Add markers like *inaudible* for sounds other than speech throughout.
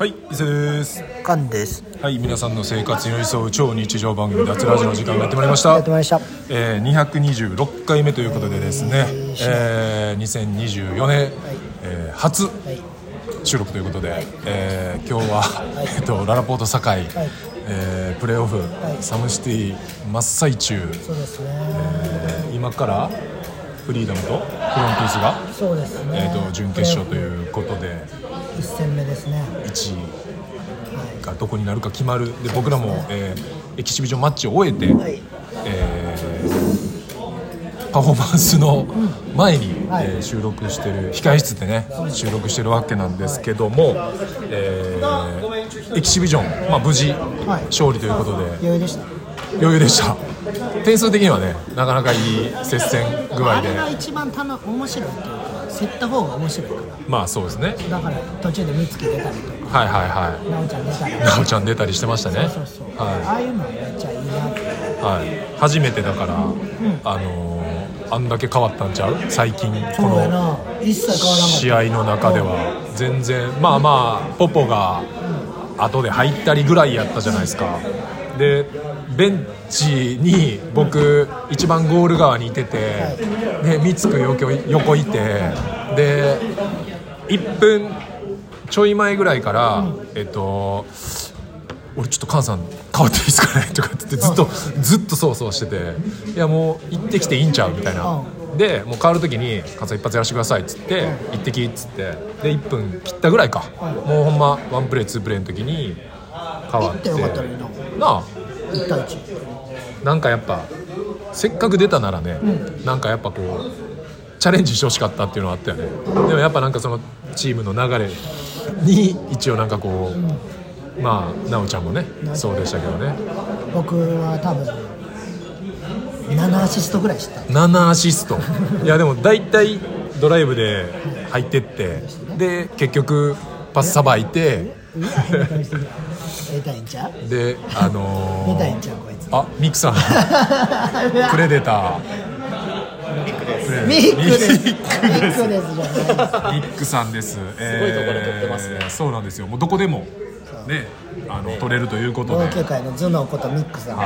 はい、伊勢です。カンです。はい、皆さんの生活に寄り添う超日常番組脱ラジオの時間がやってまいりました。やってまいりました。えー、226回目ということでですね、えー、2024年、えー初収録ということで、えー今日は、えっとララポート堺、えープレーオフ、サムシティ真っ最中、そうですね。えー今からフリーダムとフロンティースが、そうですえね。ー、と準決勝ということで一戦目ですね。1位がどこになるか決まる。で僕らも、えーエキシビジョンマッチを終えて、はい。えーパフォーマンスの前に、はい。えー収録してる控え室でね収録してるわけなんですけども、えーエキシビジョン、まあ、無事、はい。勝利ということで。余裕でした。余裕でした。点数的にはねなかなかいい接戦具合で。あれが一番たの面白いというか、競った方が面白いかまあそうですね。ら。だから途中で美月出たりとか、はいはいはなおちゃん出たり。ちゃん出たりしてましたね。そうそうそう。はああいうのめっちゃいいなって。い、はい、初めてだから、あのーあんだけ変わったんちゃう？最近この。試合の中では。全然まあまあポポが後で入ったりぐらいやったじゃないですか。でベンチに僕一番ゴール側にいててで三つく横横いてで1分ちょい前ぐらいから、えっと俺ちょっと菅さん変わっていいですかねとかって言ってずっとずっとそうそうしてていやもう行ってきていいんちゃうみたいな。でもう変わる時に「菅さん一発やらせてください」っつって「行ってき」っつってで1分切ったぐらいか。もうほんまワンプレーツープレーの時に変わって。なあ一対一。なんかやっぱせっかく出たならね、なんかやっぱこうチャレンジしてほしかったっていうのはあったよね。でもやっぱなんかそのチームの流れに一応なんかこう、まあ奈緒ちゃんもねそうでしたけどね。僕は多分7アシストぐらいした。7アシスト。いやでも大体ドライブで入ってってで結局パスさばいて。出たいんちゃう？であの出たいんー、ちゃうこいつ。あミクさんプレデターミックです。ミックです。ミックさんです。すごいところで撮ってますねそうなんですよ。もうどこでもね、あの撮れるということ同で、級会の頭脳ことミックさん。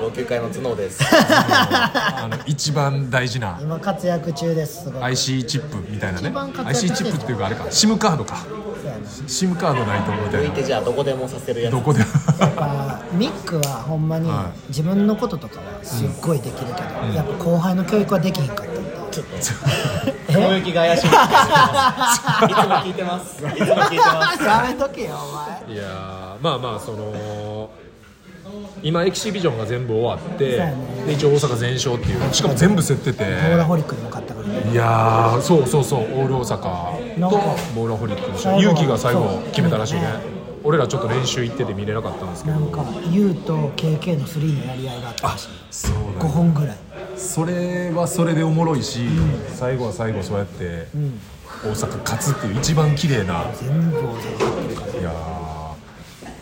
老朽会の頭脳ですあの一番大事な今活躍中です。すごい。IC チップみたいなね一番。活躍 IC してるチップっていうかあれか、SIM カードか。そうやな SIM カードないとみたいな。向いてじゃあどこでもさせるやつどこでも。やっぱミックはほんまには自分のこととかはすっごいできるけど、やっぱ後輩の教育はできへんかったんだ。雲行きが怪しいいつも聞いてますいつも聞いてますやめとけよお前。いやーまあまあその。今エキシビジョンが全部終わって、で一応大阪全勝っていうしかも全部競っててボーラホリックにも勝ったからね。いやーそうそうそうオール大阪となんかボーラホリックの試合最後勇気が最後決めたらしいね俺らちょっと練習行ってて見れなかったんですけどなんか U と KK の3のやり合いがあったらしい。そう5本ぐらい。それはそれでおもろいし、最後は最後そうやって大阪勝つっていう一番綺麗な。全部大阪勝ってるから。いやー。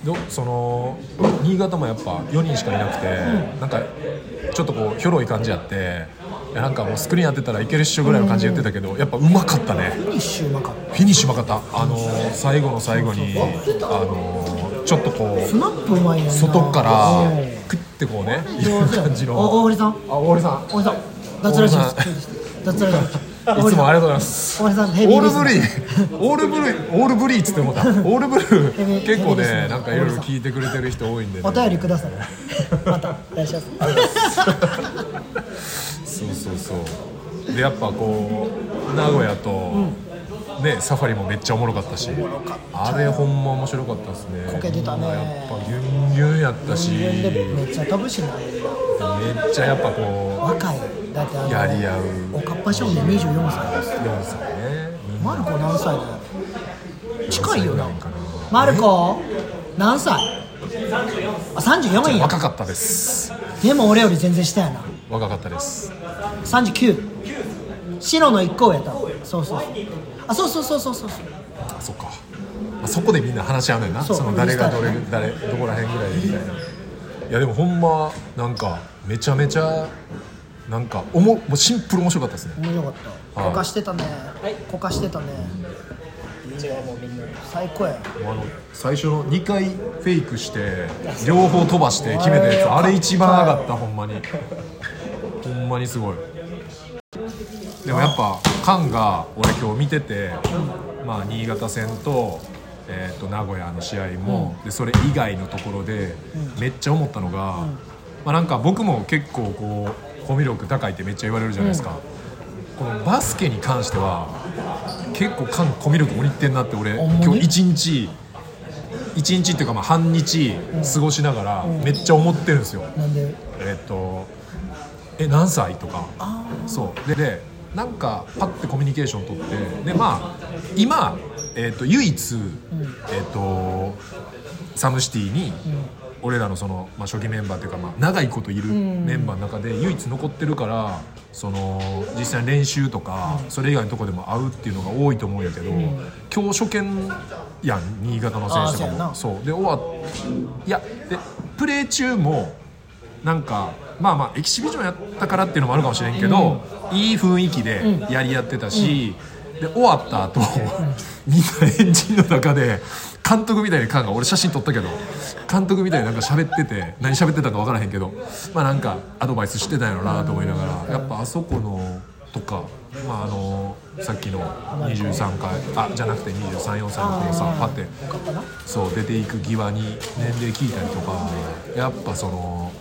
どその新潟もやっぱ4人しかいなくて、なんかちょっとこうひょろい感じやっていやなんかもうスクリーン当てたらいけるっしょぐらいの感じで言ってたけど、やっぱうまかったね。フィニッシュうまかった。フィニッシュうまかった。あのー最後の最後にあのーちょっとこうスナップうまいねんな。外からうんクッてこうねいう感じのお大堀さん。あ大堀さん大堀さん。脱ラジオ。脱ラジオ。いつもありがとうございます大堀さんオヘビールブリー。ーオールブリーオールブリーっつって思ったオールブルー結構ねなんかいろいろ聞いてくれてる人多いんでねお便りください。またお願いします。*laughs* そうそうそうでやっぱこう名古屋と、ねサファリもめっちゃおもろかったしあれほんま面白かったですねこけてたねやっぱギュンギュンやったしめめっちゃ飛ぶしな。っちゃやっぱこ若い。だってやり合うおかっぱ少年24歳です。う4歳ねマルコ何歳だよ？近いよな。マルコ？何歳？あ34や。若かったですでも俺より全然下やな。若かったです39。白の一個上やったわそうそう。あそうそうそうそうそう。あそっか。あそこでみんな話し合うのよな。そそうの誰がどれ誰どこら辺ぐらいみたいな。いやでもほんまなんかめちゃめちゃなんかおももうシンプル面白かったですね。面白かった。はい。こかしてたね。こかしてたね。ちはもうみんな。最高や。あの最初の2回フェイクして両方飛ばして決めたやつ。あれ一番上がった。ほんまに。ほんまにすごいでもやっぱカンが俺今日見ててまあ新潟戦と,、えー、と名古屋の試合も、でそれ以外のところでめっちゃ思ったのが、まあ、なんか僕も結構こうコミュ力高いってめっちゃ言われるじゃないですか、このバスケに関しては結構カンコミュ力もにってんなって俺今日一日一日っていうかまあ半日過ごしながらめっちゃ思ってるんですよ、えっとえ何歳？とか。そう。ででなんかパッてコミュニケーション取ってでまあ今、えっと唯一、えっとサムシティに、俺らのその、まあ、初期メンバーというか、まあ、長いこといるメンバーの中で唯一残ってるからその実際に練習とか、それ以外のとこでも会うっていうのが多いと思うんやけど、今日初見やん新潟の選手とかも。そうで終わっいやでプレー中もなんかまあまあエキシビジョンやったからっていうのもあるかもしれんけど、いい雰囲気でやり合ってたし、で終わった後、みんなエンジンの中で監督みたいに感が俺写真撮ったけど監督みたいになんか喋ってて何喋ってたか分からへんけどまあなんかアドバイスしてたんやろなと思いながらやっぱあそこのとか。まあ、あのさっきの23回あじゃなくて234歳の子さパッてそう出ていく際に年齢聞いたりとかやっぱその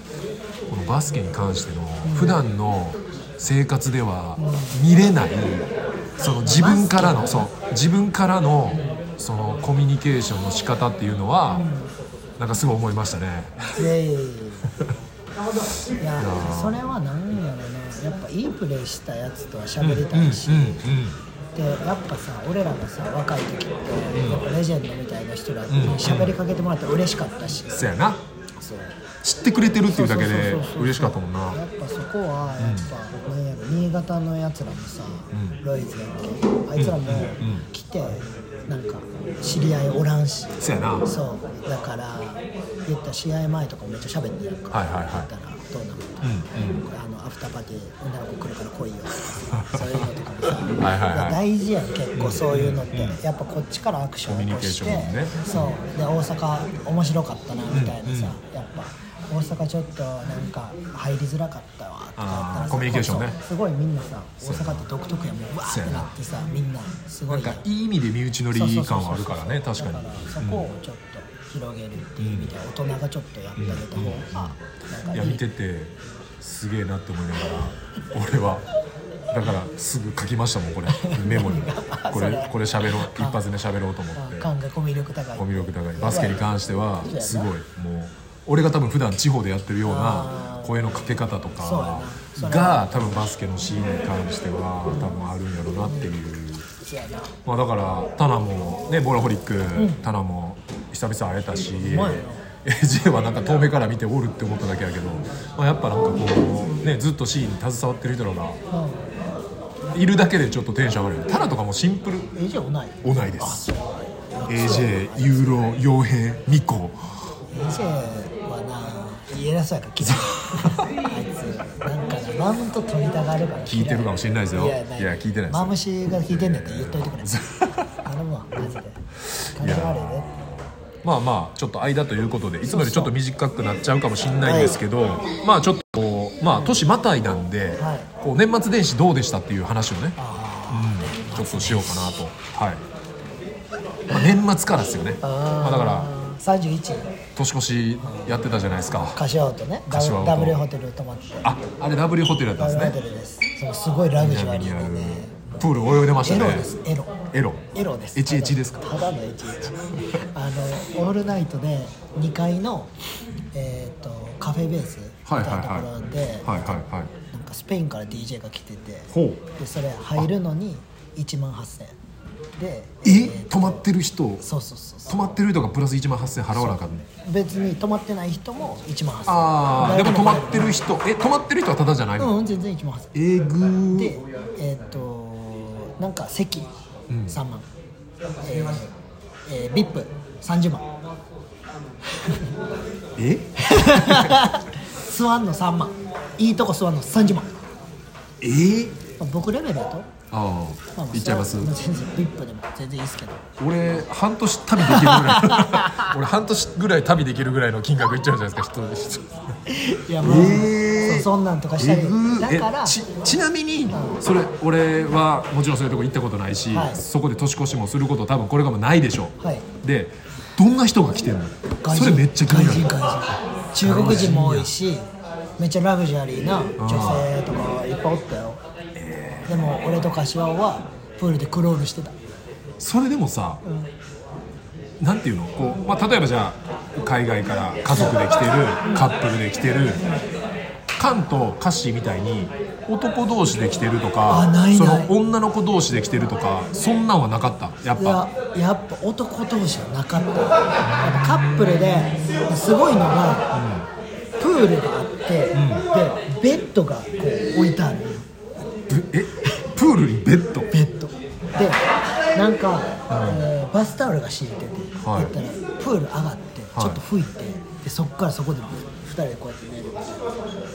このバスケに関しての普段の生活では見れないその自分からのそう自分からのそのコミュニケーションの仕方っていうのはなんかすごい思いましたね。いやいやそれは何やろなやっぱいいプレーしたやつとは喋りたいし、でやっぱさ俺らがさ若い時ってやっぱレジェンドみたいな人らに喋りかけてもらって嬉しかったし、そやな。そう知ってくれてるっていうだけで嬉しかったもんな。やっぱそこはやっぱ、なんやろ新潟のやつらもさ、ロイズやっけ？あいつらも来てなんか知り合いおらんし、そやな。そう。だから言ったら試合前とかもめっちゃ喋ってるか、はいはいはい。言ったらトーナメント、これあのアフターパーティー女の子来るから来いよ。とかさそういうのとかもさ。はいはいはい。や大事やん結構そういうのって、やっぱこっちからアクションを起こしてね。そう。で大阪面白かったなみたいなさ、やっぱ大阪ちょっとなんか入りづらかったわとかやったらさあーコミュニケーションね。すごいみんなさ大阪って独特やもん。わーってなってさみんなすごないんやかいい意味で身内乗り感はあるからね確かに。そこをちょっと広げるっていう意味で大人がちょっとやってあげた方がなんかいい。いや見ててすげえなって思いながら俺はだからすぐ書きましたもんこれ。*laughs* メモに。これこれ喋ろう。一発目喋ろうと思って。感がコミュ力高いコミュ力高いバスケに関してはすごい。もう俺が多分普段地方でやってるような声のかけ方とかな。が多分バスケのシーンに関しては多分あるんやろうなっていう。まあだからタナもねボラホリック、タナも久々会えたし AJ はなんか遠目から見ておるって思っただけやけど、まあ、やっぱなんかこうねずっとシーンに携わってる人らがいるだけでちょっとテンション上がるよタナとかもシンプル。えじゃあない。おないです。AJ ユーロ傭兵ミコ。AJ はな偉そうやから嫌いあいつ。なんかなマウント取りたがるから聞いてるかもしれないですよ。やい。や聞いてないですマムシが聞いてんねんって言っといてくれ。頼むわマジで。感じ悪いねまあまあちょっと間ということでいつもよりちょっと短くなっちゃうかもしれないんですけど、まあちょっとこうまあ年またいなんで、はい。こう年末年始どうでしたっていう話をね、うん、ちょっとしようかなと。はい、まあ、年末からですよね。まあ、だから31年越しやってたじゃないですか。柏尾とね。ダ柏ブルホテル泊まってああれ W ホテルだったんダブルホですねテルです。そうすごいラグジュアリーでね。プール泳いでましたね。エロです。エロ。エロ。です。エチエチですか？ただのエチエチ。あのオールナイトで2階のえっ、とカフェベースみたいなところで、はいはいはい。なんかスペインから DJ が来てて。ほでそれ入るのに1万8000円でえ？泊まってる人？そうそうそうそ泊まってる人がプラス1万8000円払わなあかんねう別に泊まってない人も1万8000円ああでも泊まってる人人え泊まってる人はタダじゃないの、うん全然1万8000円えぐー。でえっ、となんか席。3万、えーえー、VIP30 万。*laughs* え？*laughs* 座んの3万。いいとこ座んの30万、えー、まあ僕レベルだとあまあ行っちゃいます？それは全然ビップでも全然いいですけど。俺半年旅できるぐらい *laughs* 俺半年ぐらい旅できるぐらいの金額いっちゃうじゃないですか人いやもう、えー。そんなんとかしたりえぐだから。えちちなみにそれ俺はもちろんそういうとこ行ったことないし、はい。そこで年越しもすること多分これからもないでしょう、はい。でどんな人が来てんの？それめっちゃ気になる。外人外人。中国人も多いしめっちゃラグジュアリーな女性とかいっぱいおったよ、でも俺と柏はプールでクロールしてた。それでもさ、なんていうの？こう、まあ、例えばじゃあ海外から家族で来てるカップルで来てるカンとカッシーみたいに男同士で来てるとかその女の子同士で来てるとかそんなんはなかった？やっいぱややっぱ男同士はなかった。やっぱカップルですごいのが、プールがあって、でベッドがこう置いてあるぶえプールに。ベッド。ベッド。でなんか、えーバスタオルが敷いてて、はい。やったらプール上がってちょっと拭いて、でそっからそこで2人でこうやって寝るみたいな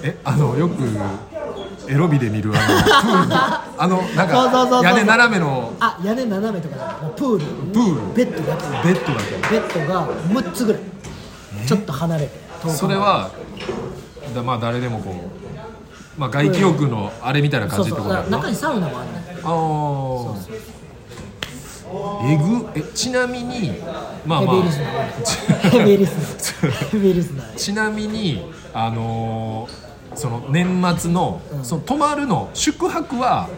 えあのよくエロビで見るあのプール。*laughs* あのなんか屋根斜めの。あ屋根斜めとかじゃないもうプール。プール。ベッドだけ。ベッドだけ。ベッドが6つぐらい。ちょっと離れてそれはだまあ誰でもこう、まあ、外気浴のあれみたいな感じってことだ中にサウナもあるね。ああえぐえちなみにまあまあ。*laughs* ちなみにあのーその年末の,、その泊まるの宿泊は、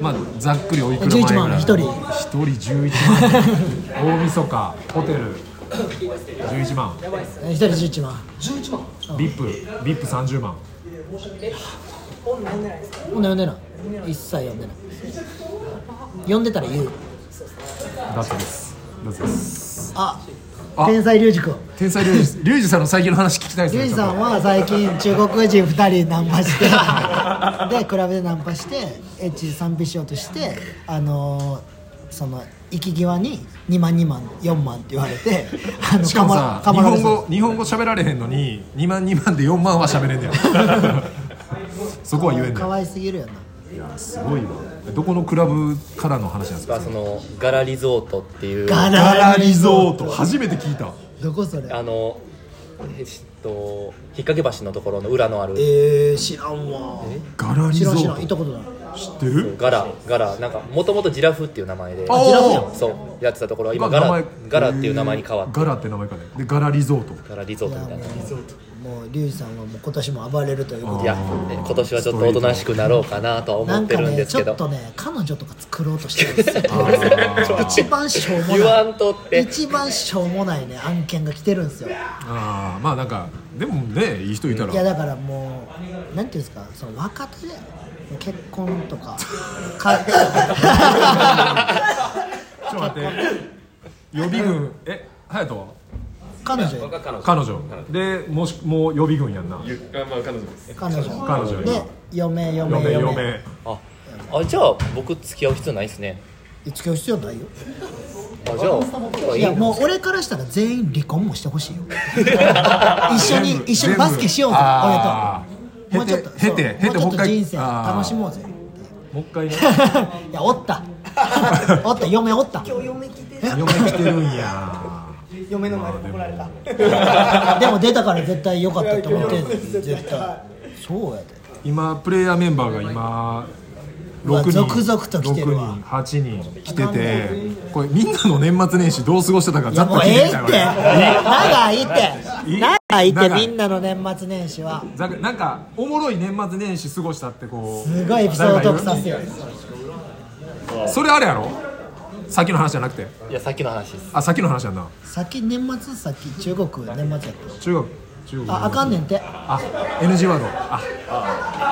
まあざっくりおいくら前ぐ11万らい一人。一人11万。*laughs* 大晦日ホテル。11万。1人11万。11万。ビップビップ30万ほんな読んでない。一切読んでない。読んでたら言う。だってです。だってです。あ。あ。天才リュウジ君。天才リュウジリュウジさんの最近の話聞きたいですねリュウジさんは最近中国人2人ナンパして。*laughs* でクラブでナンパしてエッチ賛美しようとしてあのーその行き際に2万2万4万って言われてあのしかもさ日本語日本語喋られへんのに2万2万で4万は喋れんねやそこは言えんね可ん愛すぎるよな。いやすごいわ。どこのクラブからの話なんですか？そのガラリゾートっていう。ガガラリゾート。初めて聞いた。どこそれ？あのえっと引っ掛け橋のところの裏のある。えー、知らんわ。ガラリゾ知らん知らん。行ートったことない。知ってる？ガラガラなんかもともとジラフっていう名前で。あジラフやん。そうやってたところは今ガラガラっていう名前に変わって。ガラって名前か。ねでガラリゾート。ガラリゾートみたいな。うもうリュウジさんはもう今年も暴れるということで。いや今年はちょっとおとなしくなろうかなとは思ってなんかるんですけど。ねちょっとね彼女とか作ろうとしてるんですよ。*laughs* 一番しょうも言わないんとって一番しょうもないね案件が来てるんですよ。ああまあなんかでもねいい人いたら。いやだからもうなんていうんですかその若手で結婚とか。か *laughs* ちょっと待って。*laughs* 予備軍。え隼人は？彼女。彼女。でもしもう予備軍やんな。彼女彼女。で嫁嫁嫁嫁。嫁。ああじゃあ僕付き合う必要ないですね。付き合う必要ないよ。あじゃあいやもう俺からしたら全員離婚もしてほしいよ。*laughs* 一緒に一緒にバスケしようぜ俺と。もうちょっと経て経てもうちょっと人生楽しもうぜ。もう一回ね。*laughs* いやおった。*laughs* おった嫁おった。嫁来てるんや嫁の前で怒られた。*laughs* でも出たから絶対良かったと思ってんの絶対。*laughs* そうやで。今プレイヤーメンバーが今うわ6人続々と来てるわ。6人8人来ててこれみんなの年末年始どう過ごしてたかいざっとやもうええって。聞いてみたい長いって。長いって長い。みんなの年末年始は。ざっなんかおもろい年末年始過ごしたってこうすごいエピソードトークさせよそれあれやろ？さっきの話じゃなくて？いやさっきの話です。あさっきの話やんな先年末さっき中国年末やった。中学中国。ああかんねんって。あ NG ワード。あ。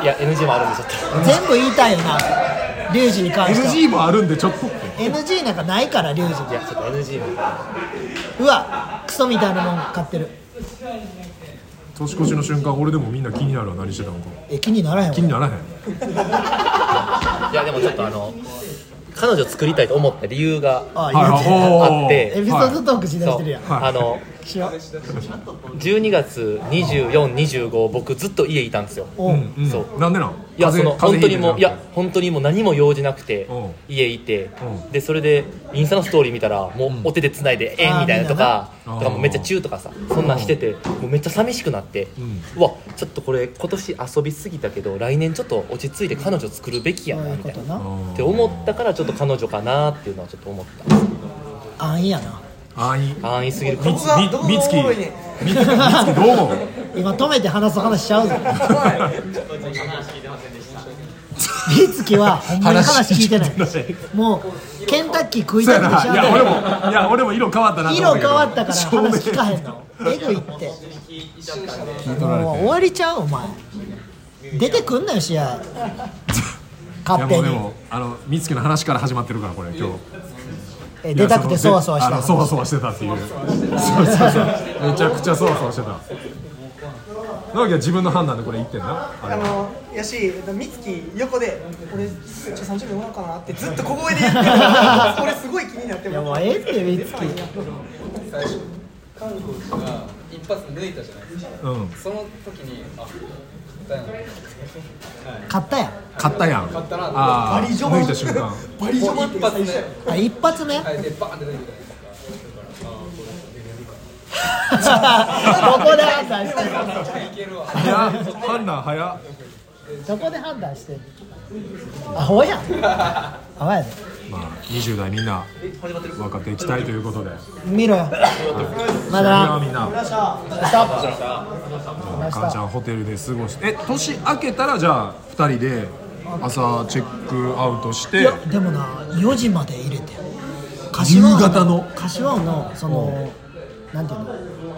いや NG もあるんでちょっ全部言いたいよな。リュウジに関しては。NG もあるんでちょっと。NG なんかないからリュウジ。といやちょっと NG も。うわクソみたいなもん買ってる。年越しの瞬間俺でもみんな気になるわ何してたのか。え気にならへん気にならへん。いやでもちょっとあの彼女作りたいと思った理由があって。エピソードトークしだしてるやん、あの12月2425僕ずっと家いたんですよ。そう。なんでなん？いやその本当にもういや風本当にもう何も用事なくてうん。家いてうん。でそれでインスタのストーリー見たらもうお手でつないで「えあーーみたいなとかとかもうめっちゃチューとかさそんなんしててもうめっちゃ寂しくなってうわちょっとこれ今年遊びすぎたけど来年ちょっと落ち着いて彼女作るべきやなみたいな。って思ったからちょっと彼女かなっていうのはちょっと思った。安易やなあい安易すぎる。かみもつみどこがみつきおもろいねん。みみつきどう思う？今止めて話す話しちゃうぞ美月はほんまに話聞いて。ないもうケンタッキー食い。たくてしゃやない。や俺もあいや俺も色変わったな色変わったから話聞かへんのえぐいってもう終わりちゃう？お前。出てくんなよ試合。いや勝手にもうでもあの美月の話から始まってるからこれ今日え出たくてそわそわしたそわそわしてたっていう。*laughs* そうそうそう。めちゃくちゃそわそわしてた。直樹は自分の判断でこれ言ってんな？あのやし美月横で俺ちょっと30秒もらおうかなってずっと小声で言ってる。からそれすごい気になっていやもうええって美月最初韓国が一発抜いたじゃないですか。うん。その時にあだよね勝ったやん。勝ったやん。勝ったな。ああバリ序盤抜いた瞬間。*laughs* バリ序盤一発目。あ一発目？はいでバーンって出てきた。*laughs* どこで判断してるわいや判断早こで判断してんの？アホやん。アホやでまあ20代みんな分かっていきたいということで。見ろよ。まだ。みんな。母ちゃんホテルで過ごしてえ年明けたらじゃあ2人で朝チェックアウトして。いやでもな4時まで入れて夕方の。柏のそのなんていうの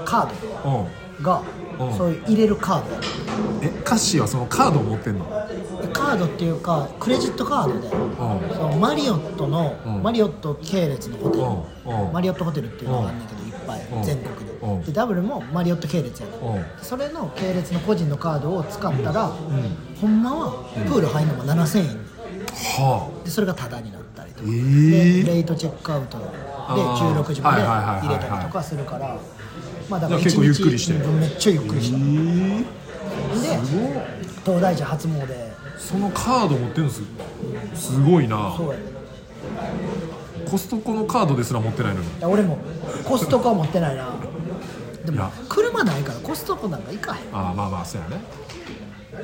カーうん。ドがうん。そういう入れるカード。やえカッシーはそのカードを持ってんの？でカードっていうかクレジットカードでうん。そのマリオットの、うん。マリオット系列のホテル、うん。うん。マリオットホテルっていうのがあるんだけどいっぱい、うん。全国で,、うん。でダブルもマリオット系列やね、うん。それの系列の個人のカードを使ったら、ほんまはプール入るのも7000円。はでそれがタダになったりとか、えー。でレイトチェックアウトであー。16時まで入れたりとかするからまあだから結構ゆっくりしてうんめっちゃゆっくりした、あえー、で東大寺初詣そのカード持ってるんですすごいな。そうや。コストコのカードですら持ってないのに。いや俺もコストコは持ってないな。でも車ないからコストコなんか行かへん。ああまあまあそうやね、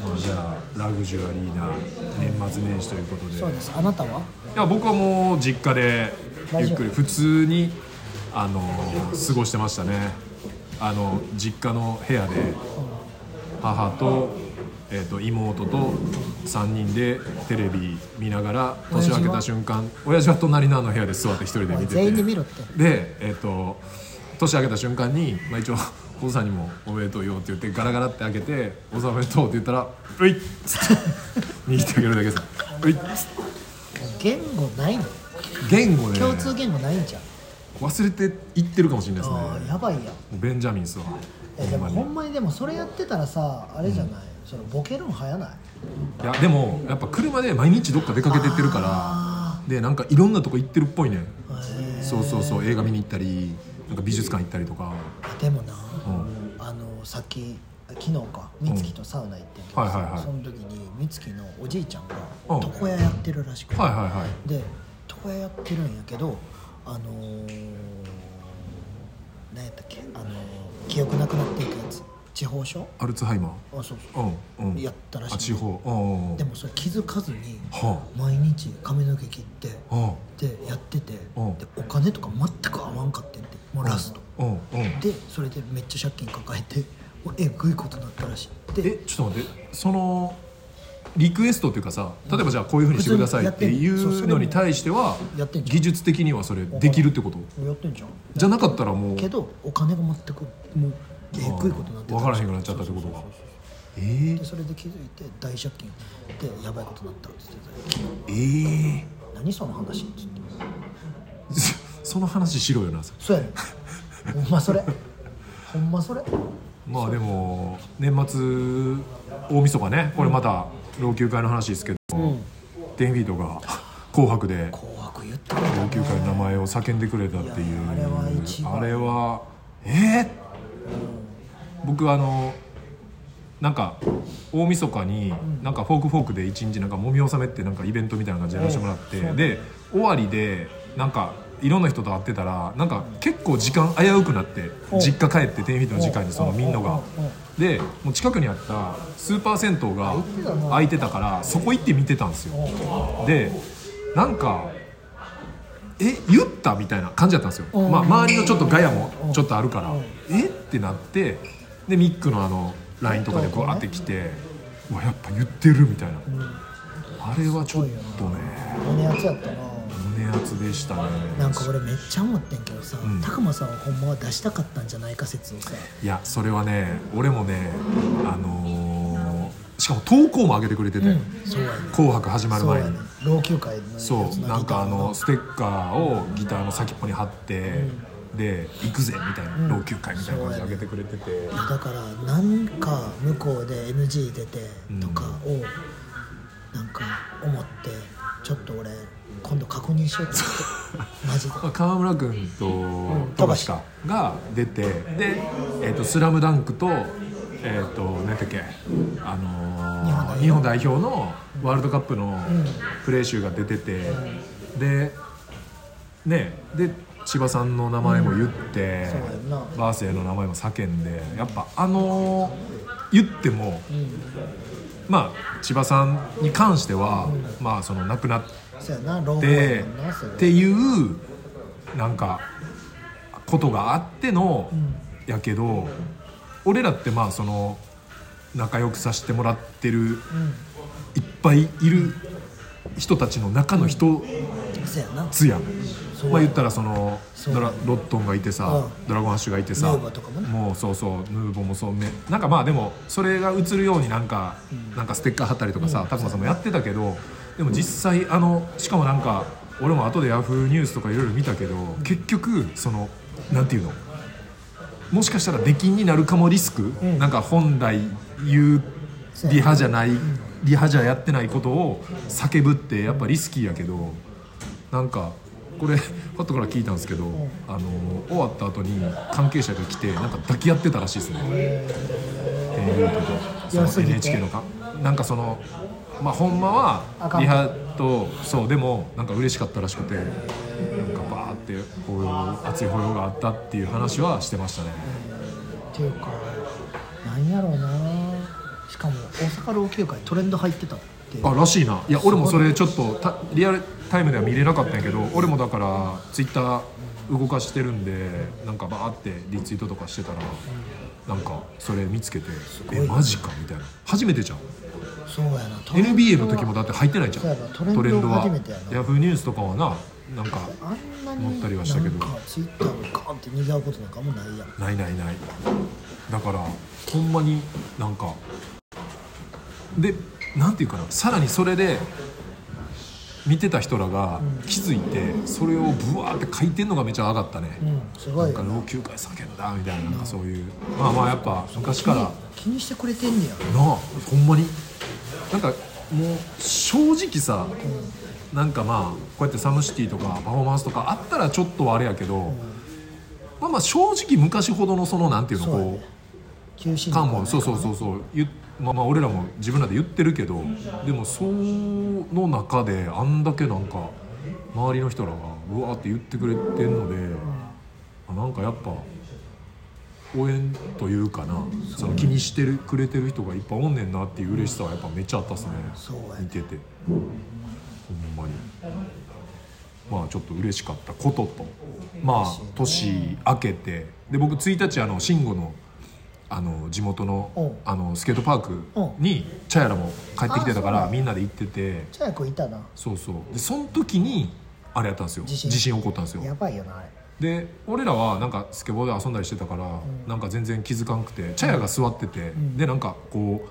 まあ、じゃあラグジュアリーな年末年始ということで。そうです。あなたは？いや僕はもう実家でゆっくり普通にあの過ごしてましたね。あの実家の部屋で母と,、えー、と妹と3人でテレビ見ながら年明けた瞬間親父は隣のあの部屋で座って一人で見てて。全員で見ろって。でえっ、と年明けた瞬間に、まあ、一応「お父さんにもおめでとうよ」って言ってガラガラって開けて「お父さんおめでとう」って言ったら「ういっ!」つって握ってあげるだけです「ういっ!」言語ないの？言語で共通言語ないんじゃん。忘れていってるかもしれないですね。やばいやベンジャミンスは。えでもほんまに。ほんまにでもそれやってたらさあれじゃない、そのボケるん早ない？いやでもやっぱ車で毎日どっか出かけてってるからでなんかいろんなとこ行ってるっぽいねん。そうそうそう映画見に行ったりなんか美術館行ったりとか。でもな、ん。あのさっき昨日か美月とサウナ行ってんけどさ、はいはいはい。その時に美月のおじいちゃんうん。が床屋やってるらしくて、はいはいはい。で床屋やってるんやけどあのー、何やったっけあのー記憶なくなっていくやつ地方症アルツハイマあそうそう。う、んうん。やったらしい。あ地方。うんうん。でもそれ気づかずには毎日髪の毛切ってでやっててでうん。お金とか全く合わんかってんてもうラスト。あうんうん。でそれでめっちゃ借金抱えてえぐいことになったらしい。えでちょっと待って。そのリクエストっていうかさ例えばじゃあこういうふうにしてくださいっていうのに対しては技術的にはそれできるってこと？やってんじゃん。じゃなかったらもうけどお金が全くもうえぐいことになって分からへんくなっっちゃったってことか。えでそれで気づいて大借金でやばいことになったって言ってたええ何その話っつってその話しろよなそうやねん。ほんまそれ。ほんまそれ。まあでも年末大晦日ね。これまた老朽会の話ですけど、うん。10フィートが「紅白」で紅白言ってる老朽会の名前を叫んでくれたっていう。あれは一番。あれはあのなんか大晦日になんかフォークフォークで一日なんかもみ納めってなんかイベントみたいな感じでやらせてもらってで終わりでなんかいろんな人と会ってたらなんか結構時間危うくなってお実家帰って10フィートの時間にそのみんなが。でもう近くにあったスーパー銭湯が空いてたからそこ行って見てたんですよ。でなんかえ言ったみたいな感じだったんですよ、う。んまあ、周りのちょっとガヤもうんちょっとあるから。う。んえってなってでミックのあの LINE とかでバーって来てうわやっぱ言ってるみたいな。あれはちょっとね胸熱やったな。胸熱でしたね。なんか俺めっちゃ思ってんけどさ、ん。高間さんはほんまは出したかったんじゃないか説をさ。いやそれはね俺もねあのーしかも投稿も上げてくれててうんね「紅白」始まる前に。ね。老朽会のそうなんかあのギステッカーをギターの先っぽに貼って、で行くぜみたいな、うん。老朽会みたいな感じで上げてくれてて、ターのだからなんか向こうで NG 出てとかをなんか思ってちょっと俺今度確認しようと思って。マジで。ま *laughs* あ川村君とん。富樫かが出てで「えーとスラムダンクとえっ、と何だっけあのー日本代表。のワールドカップのプレー集が出てて、でねで千葉さんの名前も言って、そうやんな。バースデーの名前も叫んでやっぱあの言っても、まあ千葉さんに関しては、まあその亡くなってっていうなんかことがあっての、やけど俺らってまあその仲良くさせてもらってる、いっぱいいる人たちの中の一そうやなつやまあ言ったらそのドラロットンがいてさ、うん。ドラゴンハッシュがいてさもうそうそうヌーボーもそうね。なんかまあでもそれが映るようになんか、なんかステッカー貼ったりとかさ拓磨さんもやってたけどでも実際あのしかもなんか俺も後でヤフーニュースとかいろいろ見たけど、結局そのなんていうのもしかしたら出禁になるかもリスク、ん。なんか本来言うリハじゃないリハじゃやってないことを叫ぶってやっぱリスキーやけどなんかこれパッとから聞いたんですけど、あの終わった後に関係者が来てなんか抱き合ってたらしいですね。テレビとその NHK のか？なんかそのまあほんまはリハとそうでもなんか嬉しかったらしくてなんかバーって抱擁熱い抱擁があったっていう話はしてましたね。っていうかなんやろうな。しかも大阪老朽会トレンド入ってたって。あらしいな。いや俺もそれちょっとたリアルタイムでは見れなかったんやけど俺もだからツイッター動かしてるんでなんかバーってリツイートとかしてたらなんかそれ見つけて「えマジか」みたいな。初めてじゃん。そうやな。NBA の時もだって入ってないじゃん。トレンド初めてやな。ヤフーニュースとかはななんかあんなに乗ったりはしたけど。ツイッターでガーンって賑わうことなんかもうないやん。ないないない。だからほんまになんかでなんていうかな。さらにそれで見てた人らが気づいてそれをブワーって書いてんのがめちゃ上がったね、うんすごないんかよ老朽化叫んだみたいななんかそういう。まあまあやっぱ昔から。なあ気にしてくれてんねや。ほんまに。なんかもう正直さなんかまあこうやってサムシティとかパフォーマンスとかあったらちょっとはあれやけど、まあまあ正直昔ほどのそのなんていうのこそう感もそうそうそうそう言っまあまあ俺らも自分らで言ってるけどでもその中であんだけなんか周りの人らがうわーって言ってくれてんので、あなんかやっぱ応援というかなその気にしてるくれてる人がいっぱいおんねんなっていう嬉しさはやっぱめっちゃあったっすね見てて。ほんまに。まあちょっと嬉しかったことと。まあ年明けて。で僕1日あの慎吾のあの地元のうん。あのスケートパークに茶屋らも帰ってきてたからみんなで行ってて。茶屋子いたな。そうそう。でその時にあれやったんですよ。地震。地震起こったんですよ。やばいよなあれ。で俺らはなんかスケボーで遊んだりしてたから、なんか全然気づかんくて茶屋が座ってて、でなんかこう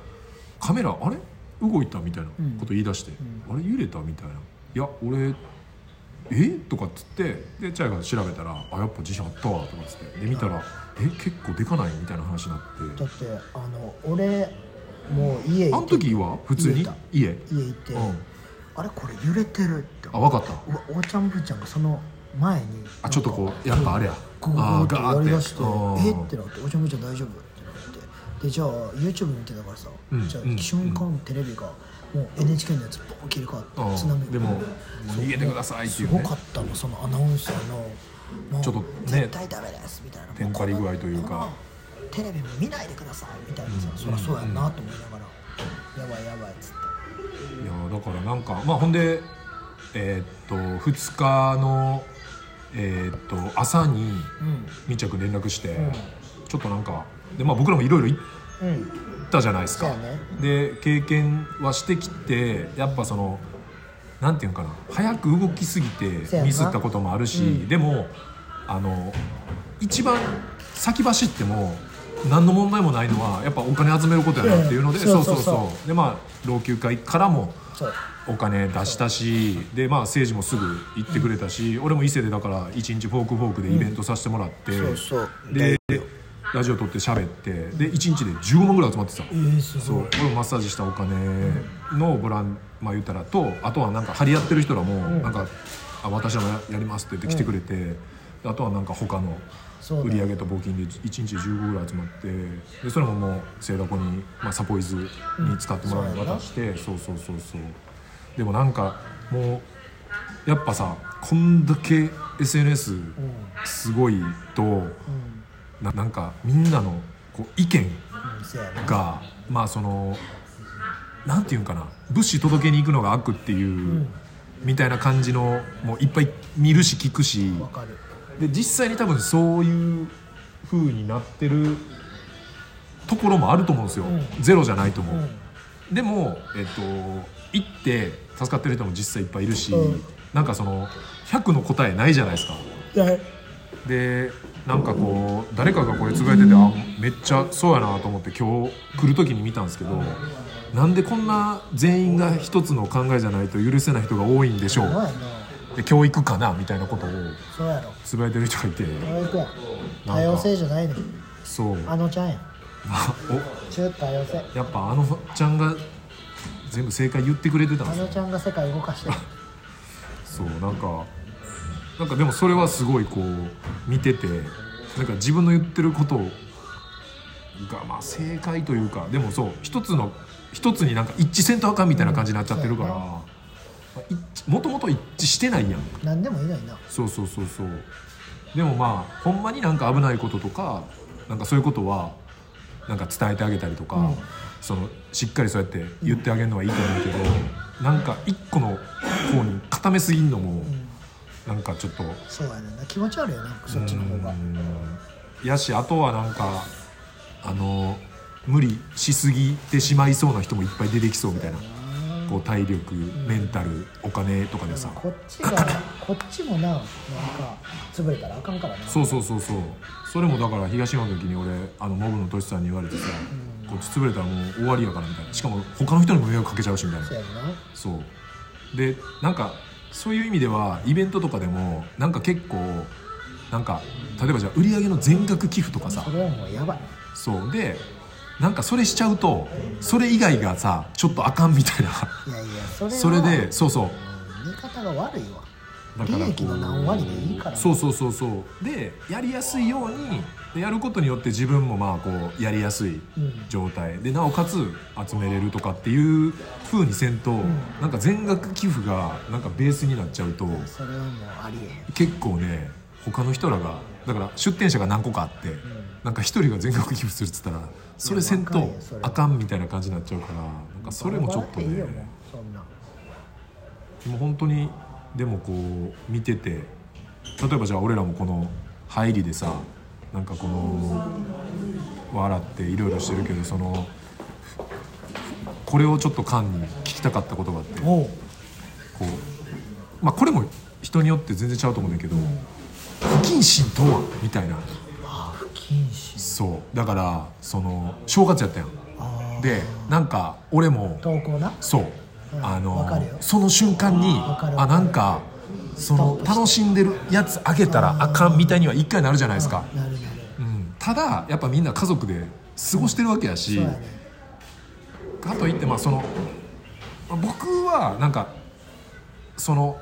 カメラあれ？動いたみたいなこと言い出して、あれ揺れたみたいな「いや俺え？とかっつってで茶屋が調べたら「あやっぱ地震あったわ」とかっつって。で見たら「え結構でかない?」みたいな話になって。だってあの俺もう家あの行って時は普通に？家家？家行って、うん。あれこれ揺れてるって。あ分かった。おーちゃんぶーちゃんがその前にあちょっとこうやっぱあれや。ゴゴゴってやりだしてえ？ってなって「おちゃめちゃん大丈夫?」ってなって。でじゃあ YouTube 見てたからさ、うんじゃあうん瞬間テレビがもう NHK のやつボン切り替わあって津波ーでも逃げてくださいっていうね。すごかったのそのアナウンサーのちょっとね絶対ダメですみたいな。テンパり具合というか。テレビも見ないでくださいみたいなさ、そりゃそうやんなと思いながら、やばいやばいっつって。いやだからなんかまあほんでえーっと2日のえーっと朝にうん。みっちゃくん連絡して、ちょっとなんかで、まあ、僕らもいろいろ行うん。ったじゃないですか、ね。で経験はしてきてやっぱそのなんていうんかな。早く動きすぎてミスったこともあるし、うん。でもあの一番先走っても何の問題もないのはやっぱお金集めることやなっていうので、うん。そうそうそう。でまあ老朽化からもお金出したしでまあ政治もすぐ行ってくれたし、俺も伊勢でだから一日フォークフォークでイベントさせてもらって、そうそう。でラジオ撮って喋ってで1日で15万ぐらい集まってたえー、すそう。ごい俺もマッサージしたお金のボランまあ言ったらとあとはなんか張り合ってる人らもなんか、あ私らもややりますって言って来てくれて、であとはなんか他の売り上げと募金で1日15ぐらい集まってでそれももう清田子に、まあ、サポイズに使ってもらうのうん。渡して、そうそうそうそう。でもなんかもうやっぱさこんだけ SNS すごいと、ななんかみんなのこう意見がまあそのなんていうんかな物資届けに行くのが悪っていう、みたいな感じのもういっぱい見るし聞くし。で実際に多分そういう風になってるところもあると思うんですよ、ん。ゼロじゃないと思う、うん。でも、えっと、行って助かってる人も実際いっぱいいるし、うん。なんかその100の答えないじゃないですか。でなんかこう誰かがこれつぶやいててあめっちゃそうやなと思って今日来る時に見たんですけどなんでこんな全員が一つの考えじゃないと許せない人が多いんでしょう？で教育かなみたいなことをつぶやいてる人がいて。教育や。多様性じゃないねん。そう。あのちゃんやあ中多様性。おやっぱあのちゃんが全部正解言ってくれてたんあですねのちゃんが世界動かして。る *laughs* そうなんかなんかでもそれはすごいこう見ててなんか自分の言ってることがまあ正解というかでもそう一つの一つになんか一致せんとあかんみたいな感じになっちゃってるから、うんまあもともと一致してないやん。何でもいないな。そうそうそうそう。でもまあほんまになんか危ないこととかなんかそういうことはなんか伝えてあげたりとか、うん。そのしっかりそうやって言ってあげるのはいいと思うけど、なんか一個の方に固めすぎんのも、なんかちょっとそうやねんな。気持ち悪いよなそっちの方が。うん。やしあとはなんかあの無理しすぎてしまいそうな人もいっぱい出てきそうみたいな。こう体力メンタルお金とかでさ。こっちがこっちもななんか潰れたらあかんからな。そうそうそうそう。それもだから東山の時に俺あのモブのトシさんに言われてさ、こっち潰れたらもう終わりやからみたいな。しかも他の人にも迷惑かけちゃうしみたいな。そうやろな。そう。でなんかそういう意味ではイベントとかでもなんか結構なんか例えばじゃあ売り上げの全額寄付とかさ。それはもうやばい。そう。でなんかそれしちゃうとそれ以外がさちょっとあかんみたいな。いやいやそれはそれでそうそう。見方が悪いわだから。利益の何割でいいから。そうそうそうそう。でやりやすいようにでやることによって自分もまあこうやりやすいうん。状態。でなおかつ集めれるとかっていう風にせんと、なんか全額寄付がなんかベースになっちゃうとそれはもうありえ結構ね他の人らがだから出店者が何個かあって、なんか一人が全額寄付するっつったらそれせんとあかんみたいな感じになっちゃうからなんかそれもちょっとね。もう本当にでもこう見てて例えばじゃあ俺らもこの入りでさなんかこの笑っていろいろしてるけどそのこれをちょっとカンに聞きたかったことがあってこおう。うまあこれも人によって全然ちゃうと思うんだけど不謹慎とは？みたいな。あ不謹慎。そう。だからその正月やったやん。あでなんか俺も投稿な？そう、うんあのその瞬間にあなんかその楽しんでるやつあげたらあかんみたいには一回なるじゃないですか、うん、ただやっぱみんな家族で過ごしてるわけやし、かといってまあそのまあ僕はなんかその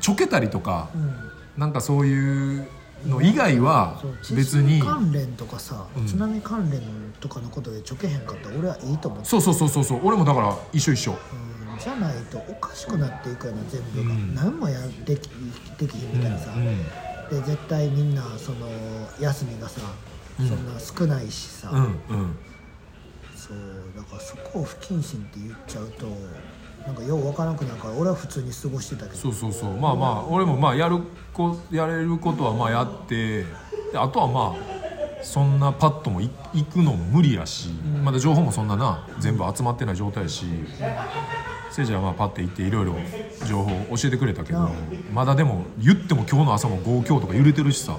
ちょけたりとか、うん。なんかそういうの以外は別に関連とかさ、うん。津波関連とかのことでちょけへんかったら俺はいいと思ってそうそうそうそうそう。俺もだから一緒一緒。うんじゃないとおかしくなっていくよな全部が、うん。何もやできできひんみたいなさ、うんうんで絶対みんなその休みがさ、うん。そんな少ないしさ、そうだからそこを不謹慎って言っちゃうとなんかようわからなくなるから俺は普通に過ごしてたけど。そうそうそう。まあまあ俺もまあやるこやれることはまあやってであとはまあそんなパッともい行くのも無理やし、まだ情報もそんなな全部集まってない状態やしせいじはまあパッて行っていろいろ情報教えてくれたけど、まだでも言っても今日の朝も5強とか揺れてるしさ。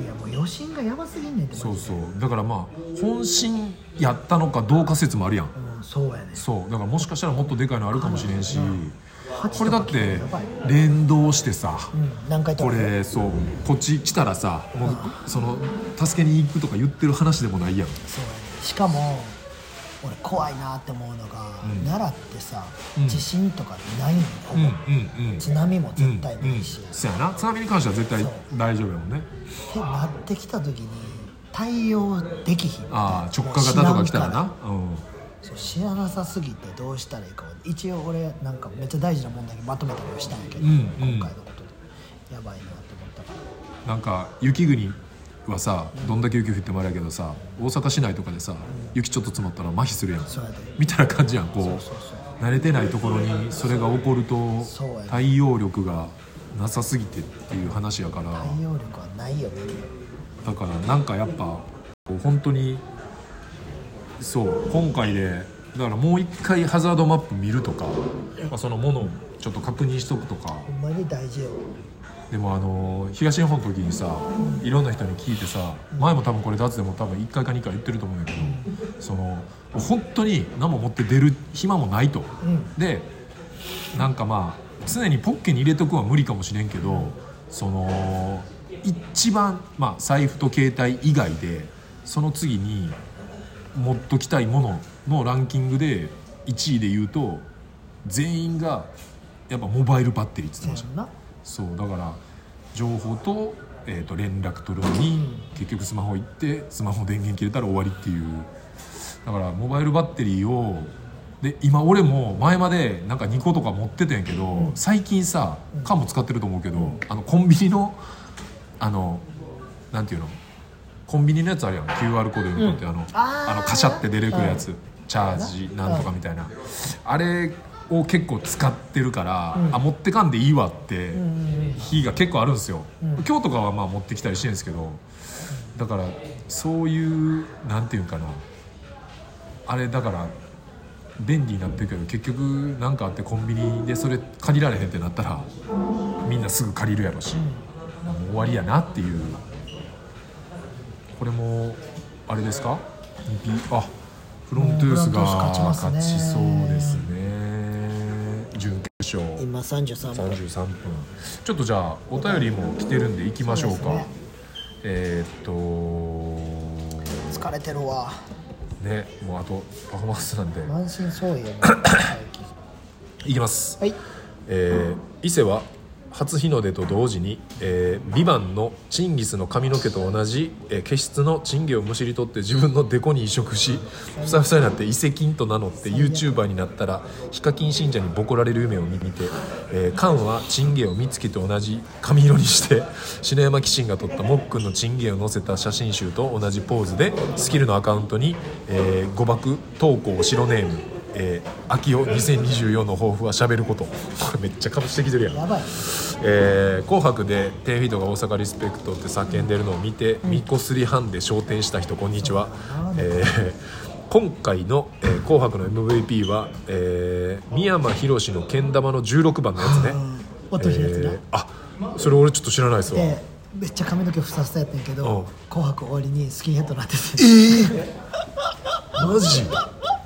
いやもう余震がやばすぎんねんって。そうそう。だからまあ本心やったのかどうか説もあるやん。うん、そうやねそう。だからもしかしたらもっとでかいのあるかもしれんし8これだって連動してさこか。れそうこっち来たらさもうその助けに行くとか言ってる話でもないやん。そうやね。しかも俺怖いなって思うのが、うん。奈良ってさ、うん。地震とかないのほぼ、うんうんうん。津波もうん絶対ないし、うんそうやな。津波に関しては絶対大丈夫やもんね。ってなってきた時に対応できひん。ああ直下型とか来たらな。知ら。ん知らなさすぎてどうしたらいいか一応俺なんかめっちゃ大事な問題にまとめたりはしたんやけど、うんうん。今回のこと。でやばいなと思ったから。うんなんか雪国はさどんだけ雪降ってもあれやけどさ大阪市内とかでさ雪ちょっと積もったら麻痺するやん。みたいな感じやんこう。慣れてないところにそれが起こると対応力がなさすぎてっていう話やから。対応力はないよね。だからなんかやっぱ本当にそう今回でだからもう一回ハザードマップ見るとか、まあ、そのものをちょっと確認しとくとか。ほんまに大事よでもあの東日本の時にさいろんな人に聞いてさ前も多分これ脱でも多分1回か2回言ってると思うんだけどその本当に何も持って出る暇もないと。うん。でなんかまあ常にポッケに入れとくは無理かもしれんけどその一番、まあ、財布と携帯以外でその次に持っときたいもののランキングで1位で言うと全員がやっぱモバイルバッテリーって言ってました。そうだから情報と,、えー、と連絡取るのに結局スマホ行ってスマホ電源切れたら終わりっていう。だからモバイルバッテリーをで今俺も前までなんか2個とか持ってたんやけど、最近さ缶も使ってると思うけど、あのコンビニのあのなんていうのコンビニのやつあるやん。QR コード読み取って、あのあのカシャって出てくるやつ、チャージなんとかみたいな、あれを結構使ってるから、あ持ってかんでいいわって日が結構あるんですよ、今日とかはまあ持ってきたりしてるんですけどだからそういうなんていうかな。あれだから便利になってるけど結局何かあってコンビニでそれ借りられへんってなったらみんなすぐ借りるやろし、もう終わりやなっていうこれもあれですか？ビあフロントゥースが勝ちますね。勝ちそうですね。準決勝。今33分。33分。ちょっとじゃあお便りも来てるんで行きましょうか。ね。えーっと疲れてるわ。ねもうあとパフォーマンスなんで。満身創痍い *coughs* きます。はい。えー伊勢は初日の出と同時に「えー、ビバンのチンギスの髪の毛と同じ、えー、毛質のチンゲをむしり取って自分のデコに移植しふさふさになって伊勢菌と名乗って YouTuber になったらヒカキン信者にボコられる夢を見て、えー、カンはチンゲを見つけと同じ髪色にして *laughs* 篠山紀信が撮ったもっくんのチンゲを載せた写真集と同じポーズでスキルのアカウントに、えー、誤爆投稿白ネームえー、秋代2024の抱負はしゃべること。こ *laughs* れめっちゃかぶしてきてるやん。やばい。えー紅白で10フィートが大阪リスペクトって叫んでるのを見て、みこすり班で昇天した人こんにちは、えー今回の、えー紅白の MVP は、えー、三山ひろしのけん玉の16番のやつね。音ひやつな、えーあそれ俺ちょっと知らないですわ。でめっちゃ髪の毛ふさふさやったんやけうん。ど「紅白」終わりにスキンヘッドなっててマジ？*laughs*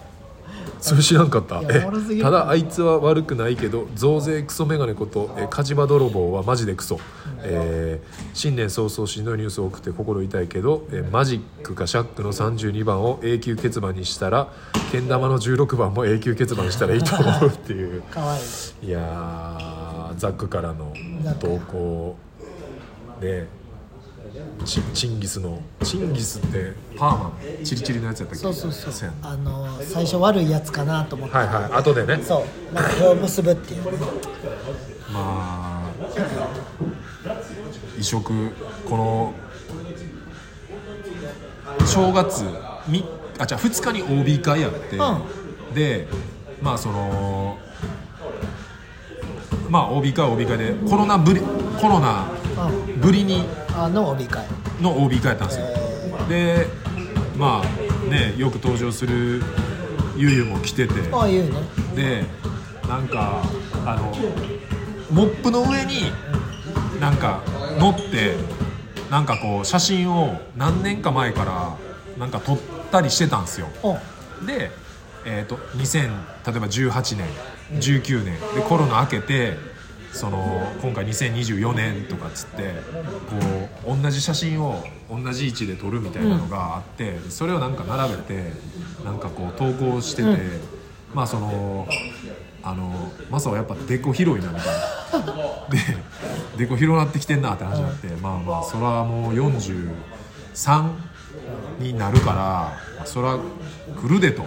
それ知らんかった。ただあいつは悪くないけど増税クソメガネことえ火事場泥棒はマジでクソ、えー新年早々しんどいニュースを送って心痛いけどえマジックかシャックの32番を永久欠番にしたらけん玉の16番も永久欠番にしたらいいと思うっていう。かわいい。いやーザックからの投稿。でチチンギスのチンギスってパーマンチリチリのやつやったっけ？そうそうそう。あの最初悪いやつかなと思って、はいはい。後でね。そう。なんかこう結ぶっていう。ねまあ移植この正月みあじゃあ2日に OB 会やって、うでまあそのまあ OB 会は OB 会でコロナぶりコロナぶりにあの帯会。の OB 会やったんですよ。でまあねよく登場するゆうゆうも来てて。ああいうね。でなんかあのモップの上になんか乗ってなんかこう写真を何年か前からなんか撮ったりしてたんですよ。うんで、えー、と2000例えば18年19年。でコロナ明けてその今回2024年とかっつってこう同じ写真を同じ位置で撮るみたいなのがあってそれをなんか並べてなんかこう投稿してて、まあそのあのマサはやっぱデコ広いなみたいな。でデコ広なってきてんなって話になってまあまあそれはもう43になるからそれは来るでと。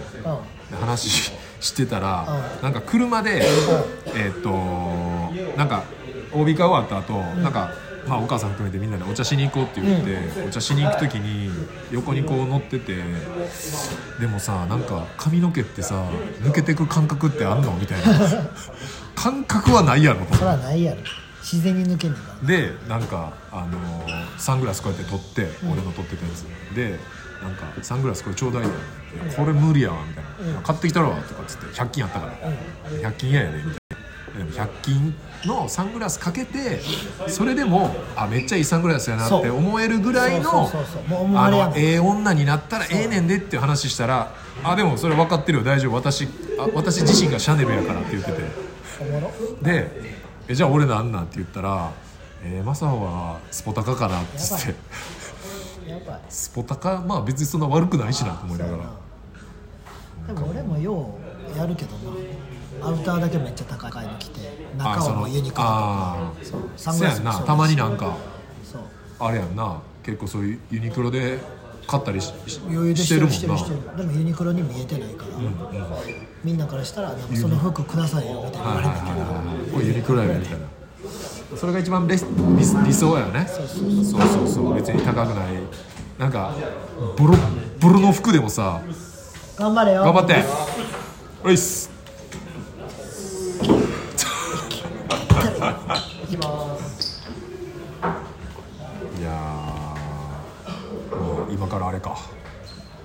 話ししてたら、なんか車で、えーっとなんか OB 会終わった後、なんかまあお母さん含めてみんなでお茶しに行こうって言って、お茶しに行く時に横にこう乗っててでもさなんか髪の毛ってさ抜けてく感覚ってあんのみたいな。*laughs* 感覚はないやろとそらないやろ。自然に抜けんねんでなんか、あのーサングラスこうやって取って、俺の取ってたやつ。でなんか「サングラスこれちょうだいよ」これ無理やわ」みたいな、買ってきたろ」とかっつって100均やったから「100均ややで」みたい100均のサングラスかけてそれでもあめっちゃいいサングラスやなって思えるぐらいのええ女になったらええねんでっていう話したら「あでもそれ分かってるよ大丈夫。私あ私自身がシャネルやから」って言ってて。でえじゃあ俺なんなんって言ったら「えー、マサはスポタカかな」っつってスポタカまあ別にそんな悪くないしなと思いながら。でも俺もようやるけどなアウターだけめっちゃ高いの着て中はもうユニクロとか。あそう。サそングラスもそううやんなたまになんかそう。あれやんな。結構そういうユニクロで買ったりしし余裕でししててるるもんな。してるしてるでもユニクロに見えてないから、みんなからしたらなんかその服くださいよみたいな言われたけど、これユニクロやねみたいな。それが一番レス理理想やよね。そうそうそう。別に高くない。なんかボロッボロの服でもさ頑張れよ。頑張って。おいっすきますいやーもう今からあれか。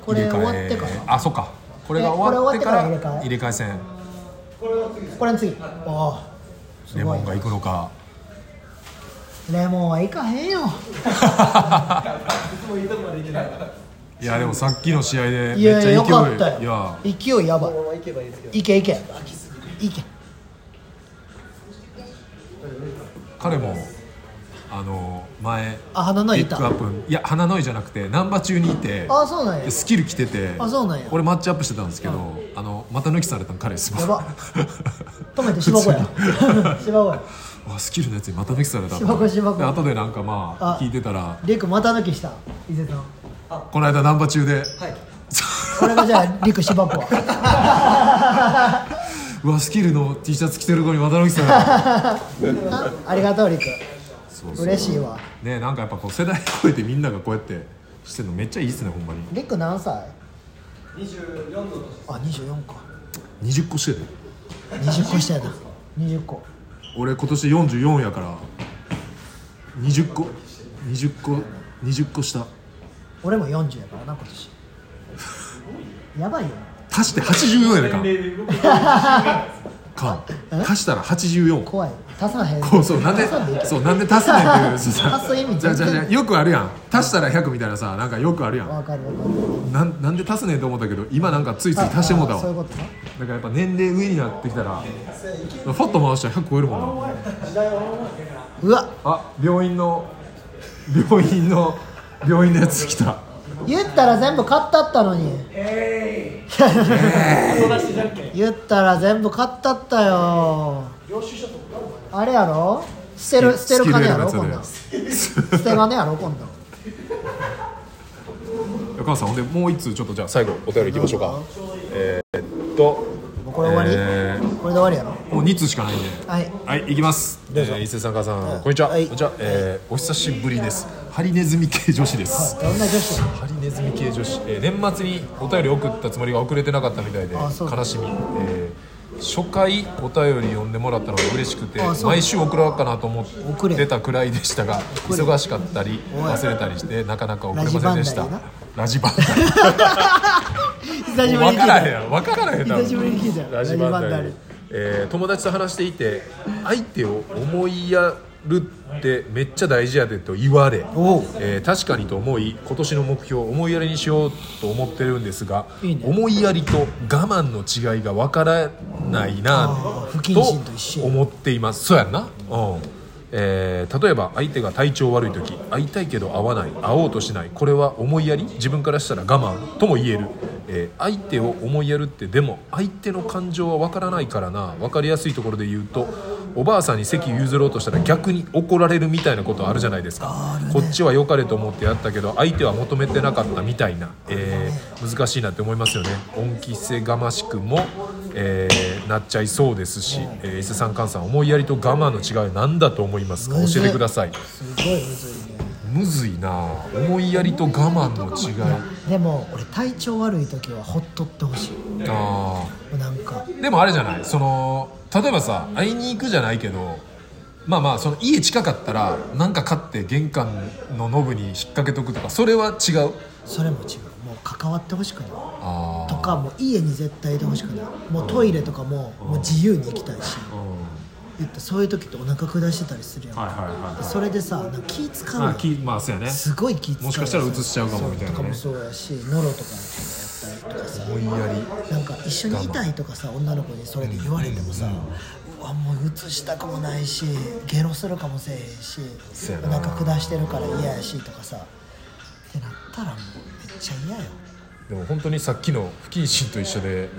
これ入替え。終わってから。あそっか。これが終わってからえこれ終わってから入れ替え。入れ替え戦。これの次。おおすごい。レモンが行くのか。レモンはいかへんよ。*laughs* いやでもさっきの試合でめっい。やいやよちゃ勢いかったよ。いや。勢いやばい。行けばいいですけど。いけいけ。いけ彼もあの前あ花のピいたックアップ。いや花の井じゃなくて難波中にいてあそうなんや。でスキル来ててあそうなんや。俺マッチアップしてたんですけどあの股抜きされたの彼ですやば。止めて芝子や。芝子や。*laughs* あ *laughs* スキルのやつに股抜きされた芝子芝子。で後でなんかまああ聞いてたらリクまた抜きした伊勢さん。この間難波中で。はい。これがじゃあリク芝子。は *laughs* うわスキルの T シャツ着てる子に股抜きされたあありがとうリク。そうそう。嬉しいわ。ねなんかやっぱこう世代超えてみんながこうやってしてるのめっちゃいいっすねほんまに。リク何歳？24のあ24か。20個してて20個下やな。20個俺今年44やから20個20個20個下。俺も40やからな今年。やばいよな足して84やでか。か足したら84怖い。足さへん。こうそうなんでそうなんで足すねんっていう。*laughs* 足す意味じゃあじゃあじゃよくあるやん。足したら100みたいなさなんかよくあるやん。わかるわかる。なんなんで足すねんと思ったけど今なんかついつい足してもうたわ。あそういうこと？なだからやっぱ年齢上になってきたらファッと回したら100超えるもんな。うわ。あ病院の病院の病院のやつ来た言ったら全部買ったったのに。えい言ったら全部買ったったよ。あれやろ？捨てる捨てる金やろ？今度。捨て金やろ？今度。川さんほんでもう一通ちょっとじゃあ最後お便りいきましょうか。えー、っともうこれ終わり、えー。これで終わりやろ？もう2通しかないんで。はい。はい行きます。どうぞ。えー伊勢さん母さん、はい。こんにちは、はい。こんにちは、えーお久しぶりです。ハリネズミ系女子です、どんな女子？ハリネズミ系女子、えー年末にお便り送ったつもりが送れてなかったみたいで悲しみ、えー初回お便り読んでもらったのが嬉しくて毎週送ろうかなと思ってたくらいでしたが忙しかったり忘れたりしてなかなか送れませんでしたラジバン久しぶり分からへん分からへんな久しぶりに聞いた。よラジバンダラジバンダイえー友達と話していて相手を思いやるってめっちゃ大事やでと言われおう。えー確かにと思い今年の目標思いやりにしようと思ってるんですがいいね。思いやりと我慢の違いがわからないなあー不謹慎と一緒と思っていますそうやんなうんえー例えば相手が体調悪い時会いたいけど会わない会おうとしないこれは思いやり自分からしたら我慢とも言える、えー相手を思いやるってでも相手の感情は分からないからな。分かりやすいところで言うとおばあさんに席譲ろうとしたら逆に怒られるみたいなことあるじゃないですか、こっちは良かれと思ってやったけど相手は求めてなかったみたいな、えー難しいなって思いますよね。恩着せがましくも、えーなっちゃいそうですし、えー伊勢さん菅さん思いやりと我慢の違いは何だと思いますか？教えてください。すごいむずいな。思いやりと我慢の違い。でも俺体調悪い時はほっとってほしい。あもうなんか。ーでもあれじゃない？その例えばさ会いに行くじゃないけどまあまあその家近かったらなんか買って玄関のノブに引っ掛けとくとかそれは違う？それも違う。もう関わってほしくない。あとかもう家に絶対いてほしくない。もうトイレとかももう自由に行きたいし。あ、うん言っそういう時ってお腹下してたりするやん。か、はいはいそれでさ気使うやん。まあきまあそうやね。すごい気使うもしかしたら移しちゃうかもみたいなね。そうとかもそうやしノロとかやったりとかさ。思いやり。なんか一緒にいたいとかさ女の子にそれで言われてもさ、うわもう移したくもないしゲロするかもせえへんしお腹下してるから嫌やしとかさ。ってなったらもうめっちゃ嫌よ。でも本当にさっきの不謹慎と一緒で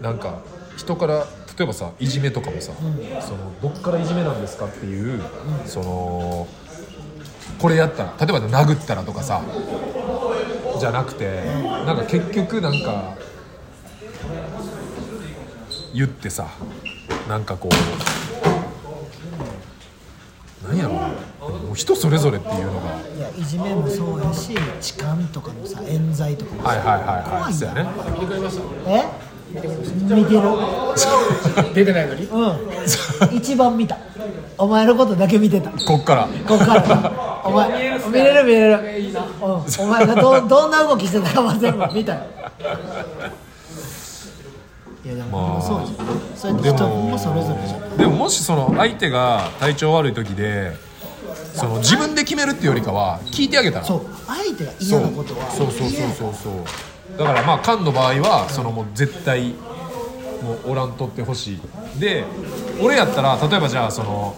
なんか人から例えばさいじめとかもさ、そのどっからいじめなんですか？っていう、そのこれやったら例えば殴ったらとかさじゃなくてなんか結局なんか言ってさなんかこうなんやろうな。もう人それぞれっていうのが。いやいじめもそうやし痴漢とかのさ冤罪とかもさはいはいはいはい。怖いそうやね。え？見てる出てないのに？うん。一番見た。お前のことだけ見てた。こっから。こっから。お前見れる見れる。うん、お前がど *laughs* どんな動きしてたかは全部見たよ。いやでも、まあそうじゃん。そうやって人もそれぞれじゃん。でももしその相手が体調悪い時でその自分で決めるっていうよりかは聞いてあげたら。そう。相手が嫌なことはそう。そうそうそうそうだからまあ菅の場合はそのもう絶対もうおらんとってほしい。で俺やったら例えばじゃあその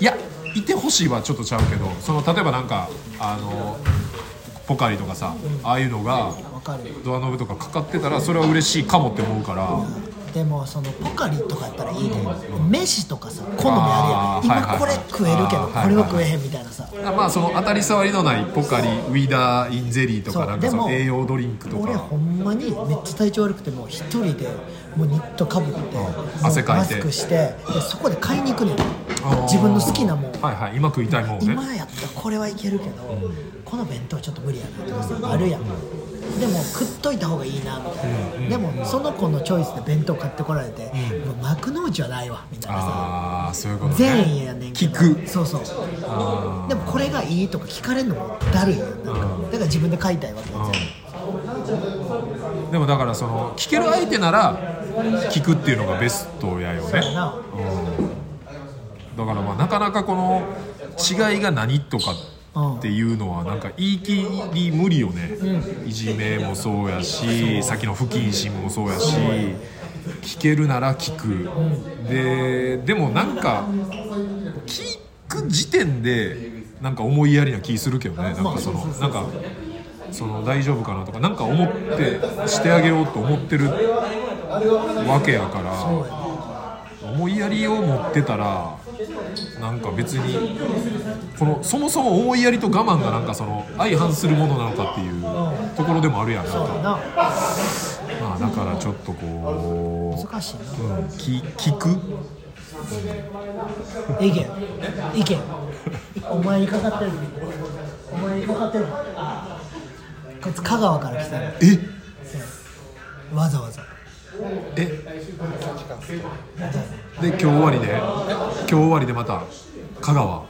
いやいてほしいはちょっとちゃうけどその例えばなんかあのポカリとかさああいうのがドアノブとかかかってたらそれは嬉しいかもって思うからでもそのポカリとかやったらいいね飯とかさ好みあるやん。今これ食えるけどこれは食えへんみたいなさ。まあその当たり障りのないポカリウィダーインゼリーとそかなんかその栄養ドリンクとか俺ほんまにめっちゃ体調悪くても一人でもうニットかぶって汗かいてマスクしてでそこで買いに行くねん自分の好きなもんはいはい今食いたいもんね今やったらこれはいけるけど、この弁当ちょっと無理やなとかさあるやん。でも食っといた方がいいなみたいな、でもその子のチョイスで弁当買ってこられて、もう幕の内はないわみたいなさ。そういうことね。善意やねんけど。聞く。そうそう。あでもこれがいいとか聞かれるのもだるいやん。だから自分で買いたいわけやでもだからその聞ける相手なら聞くっていうのがベストやよね。そうやな。だからまあなかなかこの違いが何とかっていうのはなんか言い切り無理よね、いじめもそうやしさっきの不謹慎もそうやし聞けるなら聞く、ででもなんか聞く時点でなんか思いやりな気するけどね。なんかそのなんかその大丈夫かなとかなんか思ってしてあげようと思ってるわけやから思いやりを持ってたらなんか別にこのそもそも思いやりと我慢がなんかその相反するものなのかっていうところでもあるやんなんか。まあだからちょっとこ難しいうん、き聞く？意見。意見。お前にかかってるお前にかかってるこいつ香川から来たの。え？わざわざえ？で今日終わりで？今日終わりでまた香川？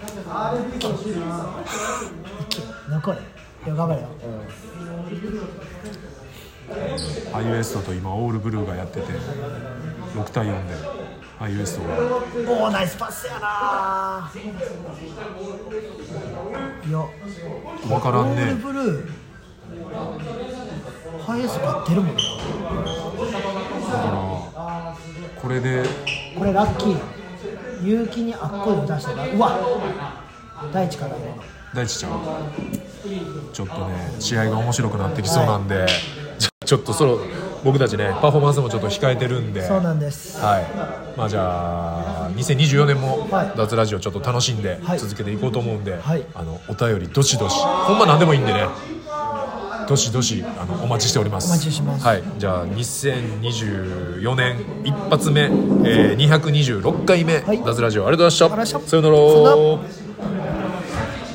残れ。よ頑張れよ。ハイウエストと今オールブルーがやってて6対4でハイウエストが。おおナイスパスやな。よ。分からんオールねブルーハイエース買ってるもんな。だからこれで。これラッキー結城にあっこいの出した。らうわ大地からね大地ちゃん。ちょっとね試合が面白くなってきそうなんで、ちょちょっとその僕たちねパフォーマンスもちょっと控えてるんで。そうなんです。はい。まあじゃあ2024年もはい。脱ラジオちょっと楽しんではい。続けていこうと思うんで、はい。あのお便りどしどし。ほんま何でもいいんでねどしどしあのお待ちしております。お待ちしてます。はい。じゃあ2024年一発目、えー、226回目、はい。脱ラジオありがとうございました。さよなら